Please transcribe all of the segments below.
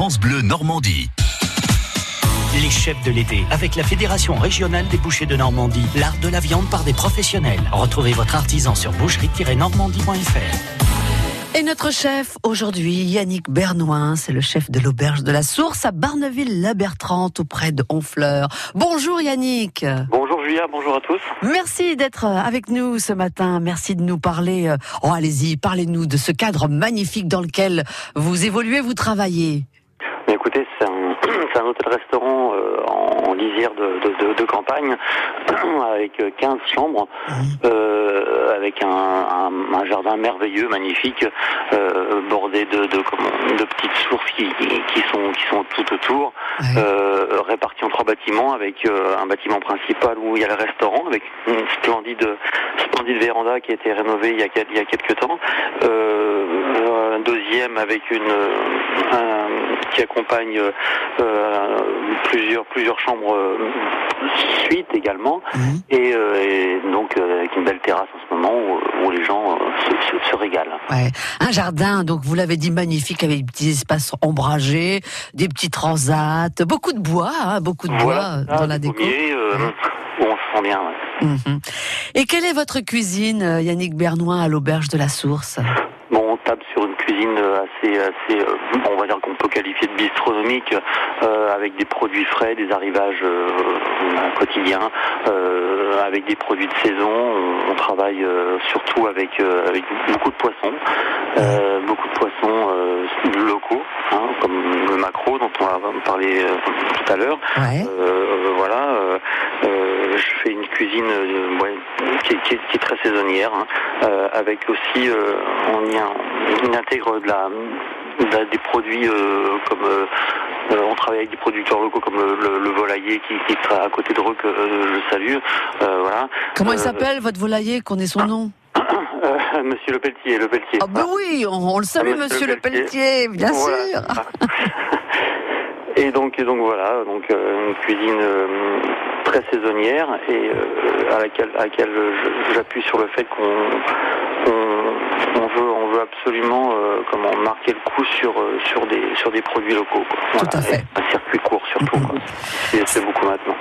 France Bleu Normandie. Les chefs de l'été, avec la Fédération régionale des bouchers de Normandie, l'art de la viande par des professionnels. Retrouvez votre artisan sur boucherie-normandie.fr. Et notre chef aujourd'hui, Yannick Bernoin, c'est le chef de l'auberge de la Source à Barneville-la-Bertrand, auprès de Honfleur. Bonjour Yannick. Bonjour Julia, bonjour à tous. Merci d'être avec nous ce matin. Merci de nous parler. euh, Oh, allez-y, parlez-nous de ce cadre magnifique dans lequel vous évoluez, vous travaillez. Écoutez, c'est un, hôtel-restaurant euh, en, en lisière de, de- de- de campagne avec euh, 15 chambres, euh, avec un, un- un jardin merveilleux, magnifique, euh, bordé de, de, comment- de petites sources qui, qui sont, qui sont tout autour, Ouais. euh, répartis en trois bâtiments, avec euh, un bâtiment principal où il y a le restaurant, avec une splendide, splendide véranda qui a été rénovée il y a, quel- il y a quelques temps. Euh, un deuxième avec une euh, un- qui accompagne euh, euh, plusieurs plusieurs chambres euh, suite également Mhm. et, et donc avec une belle terrasse en ce moment où, où les gens se, se- se régalent. Ouais. Un jardin, donc vous l'avez dit, magnifique, avec des petits espaces ombragés, des petits transats, beaucoup de bois, hein, beaucoup de bois Voilà, dans la déco. euh, où on se sent bien. ouais. Mhm. Et quelle est votre cuisine, Yannick Bernoin, à l'auberge de la Source? Bon, on tape sur une cuisine assez, assez, euh, on va dire qu'on peut qualifier de bistronomique, euh, avec des produits frais, des arrivages euh, quotidiens, avec des produits de saison. On, on travaille surtout avec, avec beaucoup de poissons, beaucoup de poissons locaux, hein, comme le macro dont on va parler tout à l'heure. Ouais. Voilà, je fais une cuisine ouais, qui, est- qui est- qui est très saisonnière, hein, avec aussi, on, y a- on intègre de la- des produits euh, comme, euh, euh, on travaille avec des producteurs locaux comme le, le- le volailler qui, qui est à côté de Reux que je salue, voilà. Comment il s'appelle, votre volailler, qu'on ait son nom? Euh, Monsieur Le Pelletier, Le Pelletier. Ah ben oui, on, on le salue, Ah, monsieur Le Pelletier, bien Voilà. sûr. Et donc, et donc voilà, donc euh, une cuisine euh, très saisonnière et à laquelle, à laquelle j'appuie sur le fait qu'on on, on veut, on veut absolument euh, comment marquer le coup sur euh, sur des sur des produits locaux. Quoi. Tout à fait. Et Un circuit court surtout. C'est c'est beaucoup maintenant.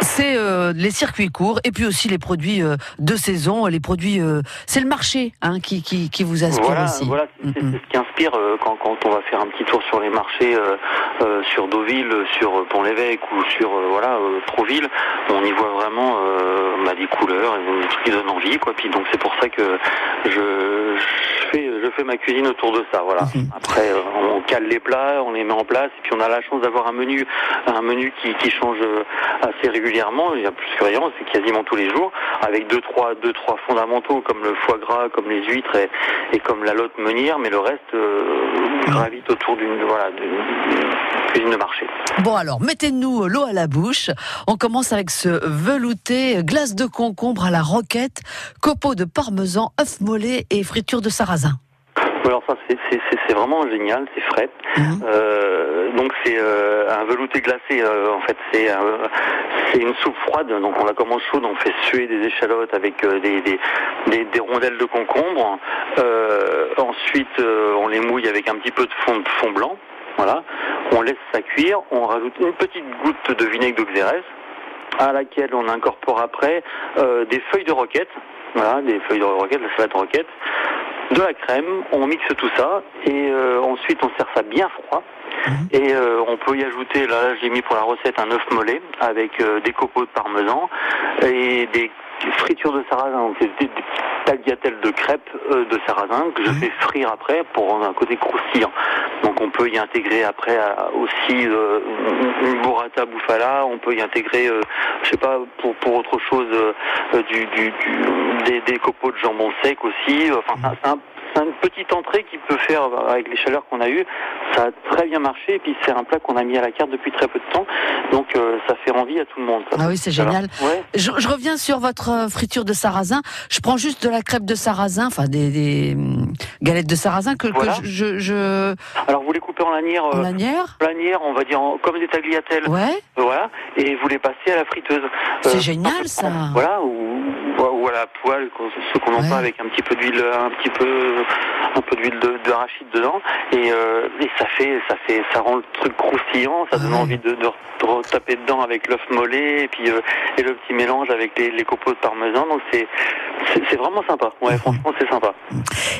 C'est euh, les circuits courts et puis aussi les produits euh, de saison, les produits. euh, c'est le marché hein, qui, qui, qui vous inspire Voilà, aussi. voilà, c'est Mhm. c'est ce qui inspire euh, quand, quand on va faire un petit tour sur les marchés, euh, euh, sur Deauville, sur Pont-l'Évêque ou sur voilà euh, Trouville, on y voit vraiment euh, bah, des couleurs et des trucs qui donnent envie, quoi. Puis donc c'est pour ça que je, je fais je fais ma cuisine autour de ça, voilà. Mhm. Après on cale les plats, on les met en place et puis on a la chance d'avoir un menu un menu qui, qui change assez régulièrement. Il y a plus que rien, c'est quasiment tous les jours, avec deux trois deux trois fondamentaux comme le foie gras, comme les huîtres et, et comme la lotte meunière, mais le reste euh, gravite autour d'une voilà cuisine de marché. Bon alors, mettez-nous l'eau à la bouche. On commence avec ce velouté, glace de concombre à la roquette, copeaux de parmesan, œufs mollets et friture de sarrasin. Alors ça c'est vraiment génial, c'est frais. Mhm. Euh, donc c'est euh, un velouté glacé. euh, en fait c'est un- c'est une soupe froide. Donc on la commence chaude, on fait suer des échalotes avec des, des, des, des rondelles de concombre. Ensuite on les mouille avec un petit peu de fond, de fond blanc. Voilà. On laisse ça cuire. On rajoute une petite goutte de vinaigre de xérès à laquelle on incorpore après euh, des feuilles de roquette. Voilà, des feuilles de roquette, la salade roquette de la crème, on mixe tout ça et euh, ensuite on sert ça bien froid. Et euh, on peut y ajouter, là j'ai mis pour la recette un œuf mollet avec euh, des copeaux de parmesan et des fritures de sarrasin, donc c'est des, des tagliatelles de crêpes de sarrasin que je fais frire après pour rendre un côté croustillant. Donc on peut y intégrer après aussi une- burrata bouffala, on peut y intégrer, je sais pas, pour, pour autre chose, du, du, du- des, des copeaux de jambon sec aussi. Enfin, c'est un- c'est une petite entrée qui peut faire, euh, avec les chaleurs qu'on a eues, ça a très bien marché. Et puis c'est un plat qu'on a mis à la carte depuis très peu de temps. Donc euh, ça fait envie à tout le monde. ça. Ah oui, c'est génial. Ouais. Je, je reviens sur votre euh, friture de sarrasin. Je prends juste de la crêpe de sarrasin, enfin des, des, hum, galettes de sarrasin que, je, je Alors vous les coupez en lanières, en euh, lanière. on va dire en- comme des tagliatelles. Ouais, Voilà. Et vous les passez à la friteuse. c'est Euh, génial ça. Voilà, ou, ou à la poêle, ce qu'on entend avec un petit peu d'huile, un petit peu, un peu d'huile d'arachide dedans, et, et, ça fait, ça fait, ça rend le truc croustillant, ça donne envie de, de, taper dedans avec l'œuf mollet et puis et le petit mélange avec les, les copeaux de parmesan. Donc c'est c'est vraiment sympa. Ouais, mhm. franchement, c'est sympa.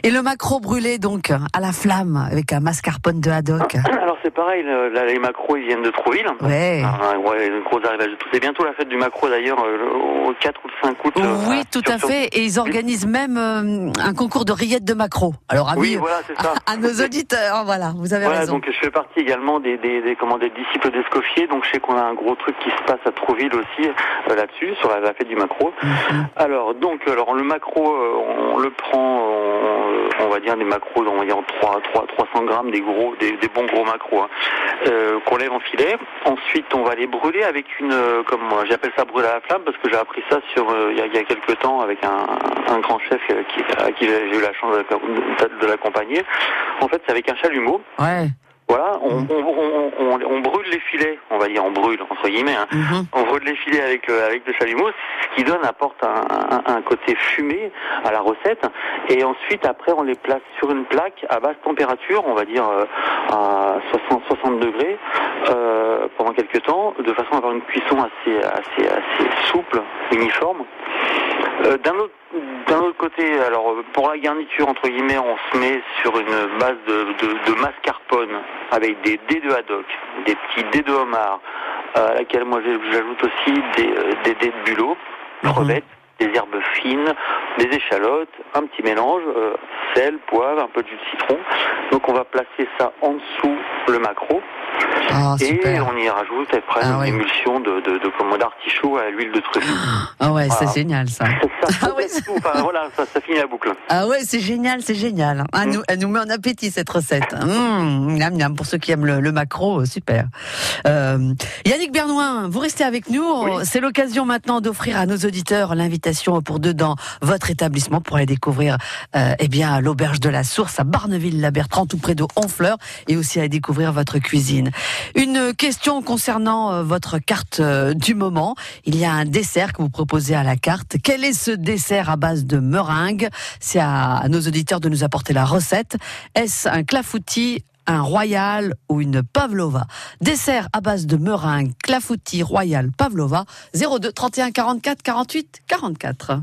Et le macro brûlé, donc, à la flamme, avec un mascarpone de haddock. Alors, c'est pareil, les macros, ils viennent de Trouville. Ouais. Ah, ouais, gros arrivage de tout. C'est bientôt la fête du macro, d'ailleurs, euh, au 4 ou 5 août. Euh, oui, tout à fait. Et ils organisent même euh, un concours de rillettes de macro. Alors, oui, voilà, ça. À, nos auditeurs, voilà, vous avez voilà, raison. donc je fais partie également des, des, des, comment, des disciples d'Escoffier. Donc, je sais qu'on a un gros truc qui se passe à Trouville aussi, là-dessus, sur la, fête du macro. Mhm. Alors, donc, alors, le macro, on le prend, on, va dire des macros, on va dire 3, 3, 300 grammes, des gros, des, bons gros macros, hein, euh, qu'on lève en filet. Ensuite, on va les brûler avec une, euh, comme j'appelle ça brûler à la flamme, parce que j'ai appris ça sur, euh, il y, a, quelques temps avec un, grand chef qui, à qui j'ai eu la chance de, l'accompagner. En fait, c'est avec un chalumeau. Ouais. Voilà, on, on, on, on, brûle les filets, on va dire on brûle entre guillemets, hein. Mm-hmm. on brûle les filets avec euh, avec le chalumeau, ce qui donne apporte un, un, un, côté fumé à la recette. Et ensuite après on les place sur une plaque à basse température, on va dire euh, à 60 60 degrés euh, pendant quelques temps, de façon à avoir une cuisson assez assez assez souple, uniforme. Euh, d'un autre côté, alors pour la garniture entre guillemets, on se met sur une base de, de, de mascarpone avec des dés de haddock, des petits dés de homard, euh, à laquelle moi j'ajoute aussi des, euh, des dés de bulot, mhm. des herbes fines, des échalotes, un petit mélange, sel, poivre, un peu de jus de citron. Donc on va placer ça en dessous le macro. Ah, et on y rajoute après ah, une émulsion de, de, de d'artichaut à l'huile de truffe. Ah ouais, c'est génial ça. ça, ah ouais, enfin, voilà, ça, ça, finit la boucle. Ah ouais, c'est génial, c'est génial. Ah, mm. nous, elle nous met en appétit cette recette. Mmh, pour ceux qui aiment le, le macro, super. Euh, Yannick Bernouin, vous restez avec nous. C'est l'occasion maintenant d'offrir à nos auditeurs l'invitation pour dedans votre établissement pour aller découvrir euh, eh bien l'auberge de la Source à Barneville-la-Bertrand, tout près de Honfleur, et aussi à découvrir votre cuisine. Une question concernant euh, votre carte euh, du moment. Il y a un dessert que vous proposez à la carte. Quel est ce dessert à base de meringue? C'est à nos auditeurs de nous apporter la recette. Est-ce un clafoutis un royal ou une pavlova? Dessert à base de meringue, clafoutis, royal, pavlova. 02 31 44 48 44.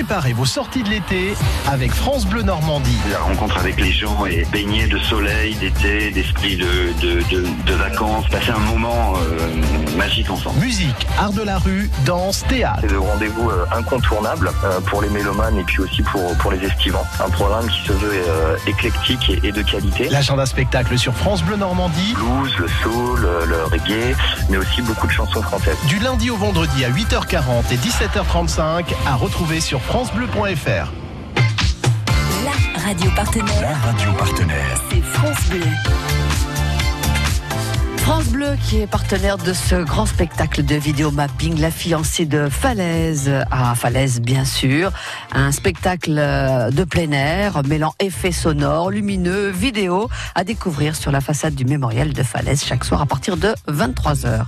Préparez vos sorties de l'été avec France Bleu Normandie. La rencontre avec les gens et baigner de soleil, d'été, d'esprit de, de, vacances, passer un moment euh, magique ensemble. Musique, art de la rue, danse, théâtre. C'est le rendez-vous euh, incontournable euh, pour les mélomanes et puis aussi pour, pour les estivants. Un programme qui se veut éclectique et, de qualité. L'agenda spectacle sur France Bleu Normandie. Blues, le soul, le reggae, mais aussi beaucoup de chansons françaises. Du lundi au vendredi à 8h40 et 17h35 à retrouver sur francebleu.fr. La radio partenaire. La radio partenaire. C'est France Bleu. France Bleu qui est partenaire de ce grand spectacle de vidéo mapping, La fiancée de Falaise, à Falaise bien sûr, un spectacle de plein air mêlant effets sonores, lumineux, vidéo à découvrir sur la façade du mémorial de Falaise chaque soir à partir de 23h.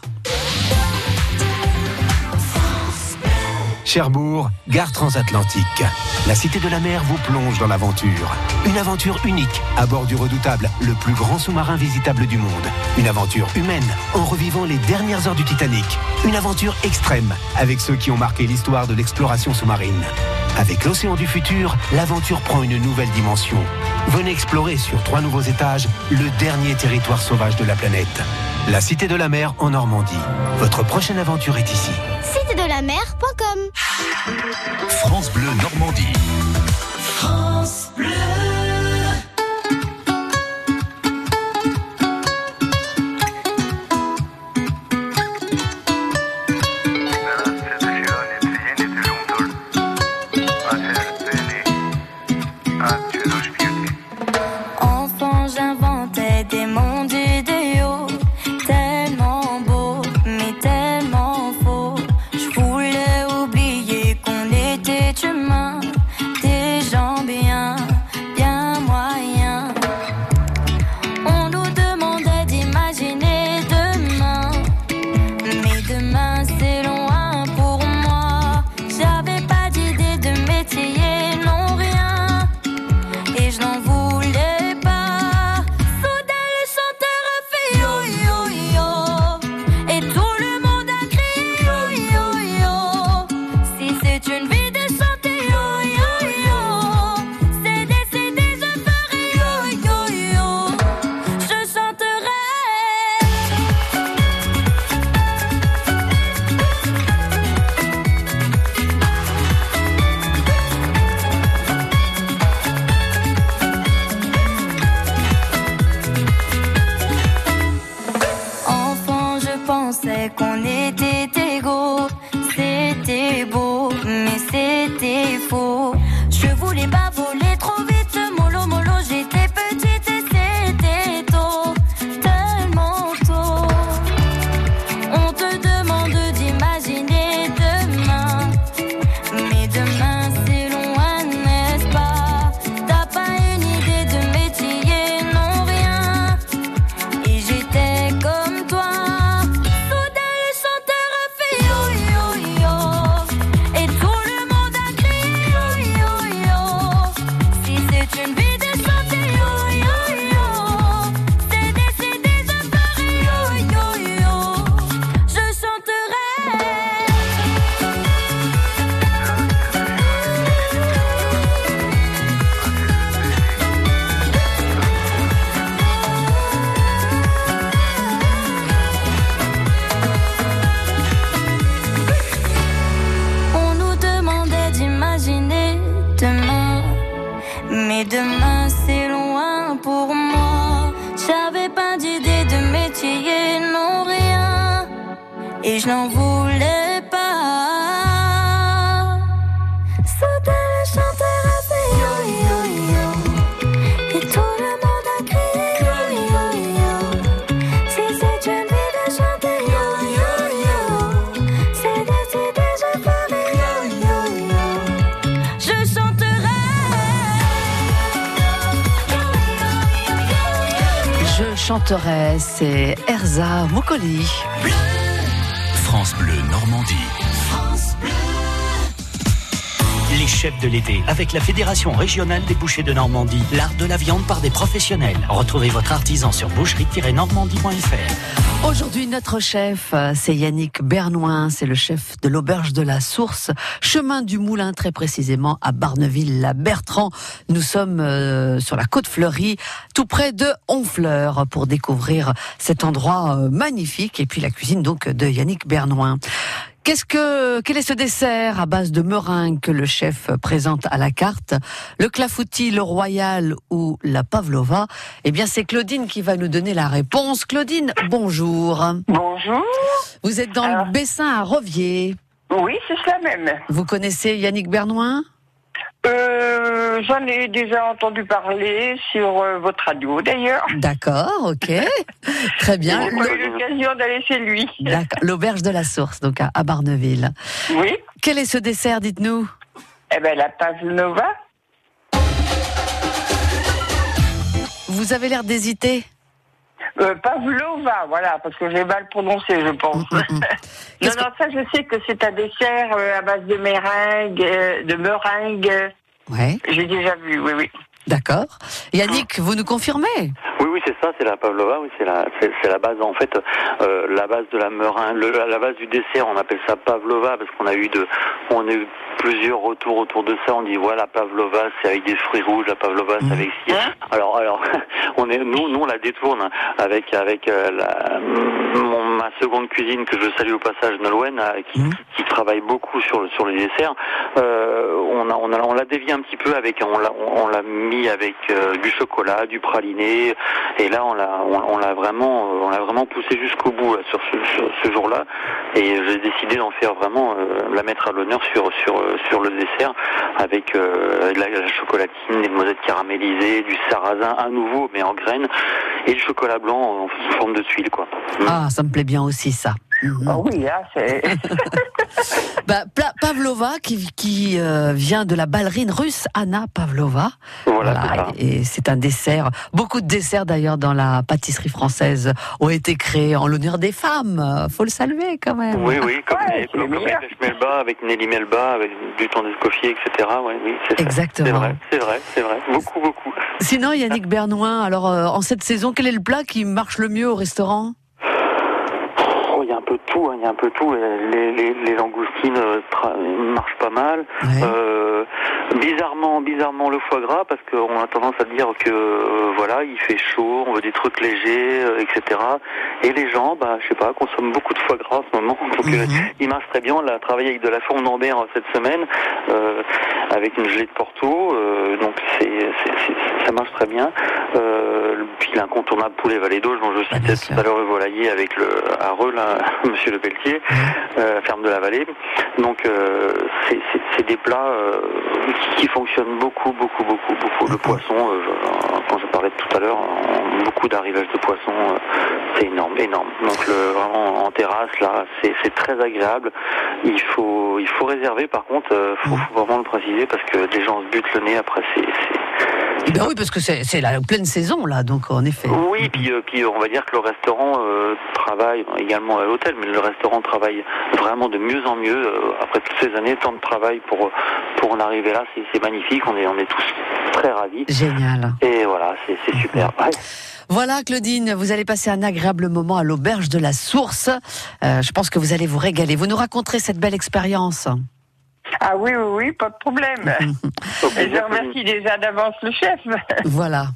Cherbourg, gare transatlantique. La Cité de la Mer vous plonge dans l'aventure. Une aventure unique à bord du redoutable, le plus grand sous-marin visitable du monde. Une aventure humaine en revivant les dernières heures du Titanic. Une aventure extrême avec ceux qui ont marqué l'histoire de l'exploration sous-marine. Avec l'océan du futur, l'aventure prend une nouvelle dimension. Venez explorer sur trois nouveaux étages le dernier territoire sauvage de la planète. La Cité de la Mer en Normandie. Votre prochaine aventure est ici. France Chanterai, c'est Erza Mokoli. France Bleu Normandie. Les chefs de l'été avec la Fédération régionale des bouchers de Normandie. L'art de la viande par des professionnels. Retrouvez votre artisan sur boucherie-normandie.fr. Aujourd'hui, notre chef, euh, c'est Yannick Bernoin, c'est le chef de l'auberge de la Source, chemin du Moulin très précisément à Barneville-la-Bertrand. Nous sommes euh, sur la côte fleurie, tout près de Honfleur, pour découvrir cet endroit euh, magnifique et puis la cuisine donc de Yannick Bernoin. Qu'est-ce que, quel est ce dessert à base de meringue que le chef présente à la carte? Le clafoutis, le royal ou la pavlova? Eh bien, c'est Claudine qui va nous donner la réponse. Claudine, bonjour. Bonjour. Vous êtes dans le Bessin à Rovier. Oui, c'est ça même. Vous connaissez Yannick Bernoin Euh, J'en ai déjà entendu parler sur euh, votre radio d'ailleurs. D'accord, ok. Très bien. J'ai eu l'occasion d'aller chez lui. D'accord. L'auberge de la Source, donc à, à Barneville. Oui. Quel est ce dessert, dites-nous? Eh ben la pavlova. Vous avez l'air d'hésiter. Euh, pavlova, voilà, parce que j'ai mal prononcé, je pense. Mm, non, non, ça, je sais que c'est un dessert euh, à base de meringue, euh, de meringue. Ouais. J'ai déjà vu, oui, oui. D'accord. Yannick, vous nous confirmez? C'est ça, c'est la pavlova, oui, c'est la, c'est, la base, en fait, euh, la base de la meringue, le, la base du dessert, on appelle ça pavlova parce qu'on a eu de, on a eu plusieurs retours autour de ça. On dit voilà, la pavlova, c'est avec des fruits rouges, la pavlova, c'est avec ci. Alors, alors, on est, nous, nous, on la détourne avec, avec euh, la, mon, ma seconde cuisine que je salue au passage, Nolwenn, euh, qui, qui travaille beaucoup sur le, sur les desserts. Euh, on a, on a, on l'a dévié un petit peu avec, on l'a, on l'a mis avec euh, du chocolat, du praliné, et là, on l'a, on, on l'a vraiment, on l'a vraiment poussé jusqu'au bout là, sur ce, sur ce jour-là. Et j'ai décidé d'en faire vraiment, euh, la mettre à l'honneur sur, sur, sur le dessert avec de la, la chocolatine, des noisettes caramélisées, du sarrasin à nouveau, mais en graines, et du chocolat blanc en forme de tuile, quoi. Ah, ça me plaît bien aussi, ça. Ah oui, hein, c'est. Bah, Pavlova, qui, qui euh, vient de la ballerine russe Anna Pavlova. Voilà, et c'est un dessert. Beaucoup de desserts d'ailleurs dans la pâtisserie française ont été créés en l'honneur des femmes. Faut le saluer quand même. Oui, oui, comme, les, comme, Melba, avec Nelly Melba, avec du temps d'Escoffier, etc. Ouais, oui, c'est ça. Exactement. C'est vrai, c'est vrai, c'est vrai. Beaucoup, beaucoup. Sinon, Yannick Bernoin, alors euh, en cette saison, quel est le plat qui marche le mieux au restaurant? Il y a un peu de tout, hein, il y a un peu tout. Les, les, les langoustines euh, marchent pas mal. Euh, Bizarrement, bizarrement le foie gras parce qu'on a tendance à dire que euh, voilà, il fait chaud, on veut des trucs légers, euh, etc. Et les gens, bah, je sais pas, consomment beaucoup de foie gras en ce moment. Donc euh, il marche très bien. On a travaillé avec de la fourme d'Ambert cette semaine, avec une gelée de Porto. donc c'est, ça marche très bien. Puis l'incontournable poulet Vallée d'Auge dont je citais tout à l'heure le volailler avec le à Reux, là, Monsieur Le Pelletier, euh, ferme de la vallée. Donc euh, c'est, des plats euh, qui, fonctionnent beaucoup, beaucoup, beaucoup, beaucoup. Le poisson, euh, quand je parlais tout à l'heure, beaucoup d'arrivage de poissons, c'est énorme, énorme. Donc le, vraiment en terrasse là, c'est, très agréable. Il faut, il faut réserver. Par contre, faut, faut vraiment le préciser parce que les gens se butent le nez après. C'est, Ben oui, parce que c'est la pleine saison là, donc en effet. oui, puis, euh, puis on va dire que le restaurant euh, travaille également à l'hôtel, mais le restaurant travaille vraiment de mieux en mieux euh, après toutes ces années, tant de travail pour pour en arriver là, c'est magnifique. On est on est tous très ravis. Génial. Et voilà, c'est super. Ouais. Voilà, Claudine, vous allez passer un agréable moment à l'auberge de la Source. Euh, je pense que vous allez vous régaler. Vous nous raconterez cette belle expérience. Ah oui, oui, oui, pas de problème. Et je remercie déjà d'avance le chef. Voilà.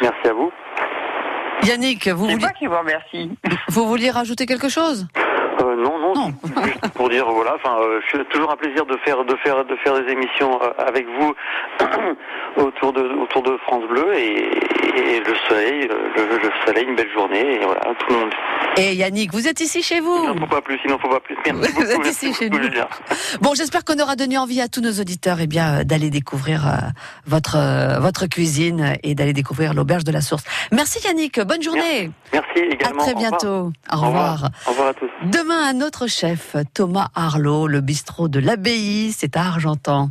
Merci à vous. Yannick, vous C'est moi qui vous remercie. vous vouliez rajouter quelque chose Euh, non, non, juste pour dire voilà, enfin, euh, c'est toujours un plaisir de faire de faire de faire des émissions euh, avec vous autour de autour de France Bleu et, et le soleil, euh, le, le soleil, une belle journée et voilà, tout le monde. Et Yannick, vous êtes ici chez vous Il n'en faut pas plus, il n'en faut pas plus. Merci Vous beaucoup, êtes ici merci chez nous. Bon, j'espère qu'on aura donné envie à tous nos auditeurs eh bien, d'aller découvrir euh, votre, euh, votre cuisine et d'aller découvrir l'auberge de la Source. Merci Yannick, bonne journée. Merci également. À très Au revoir. bientôt. Au revoir. revoir. Au revoir à tous. Demain, un autre chef, Thomas Arlot, le bistrot de l'abbaye, c'est à Argentan.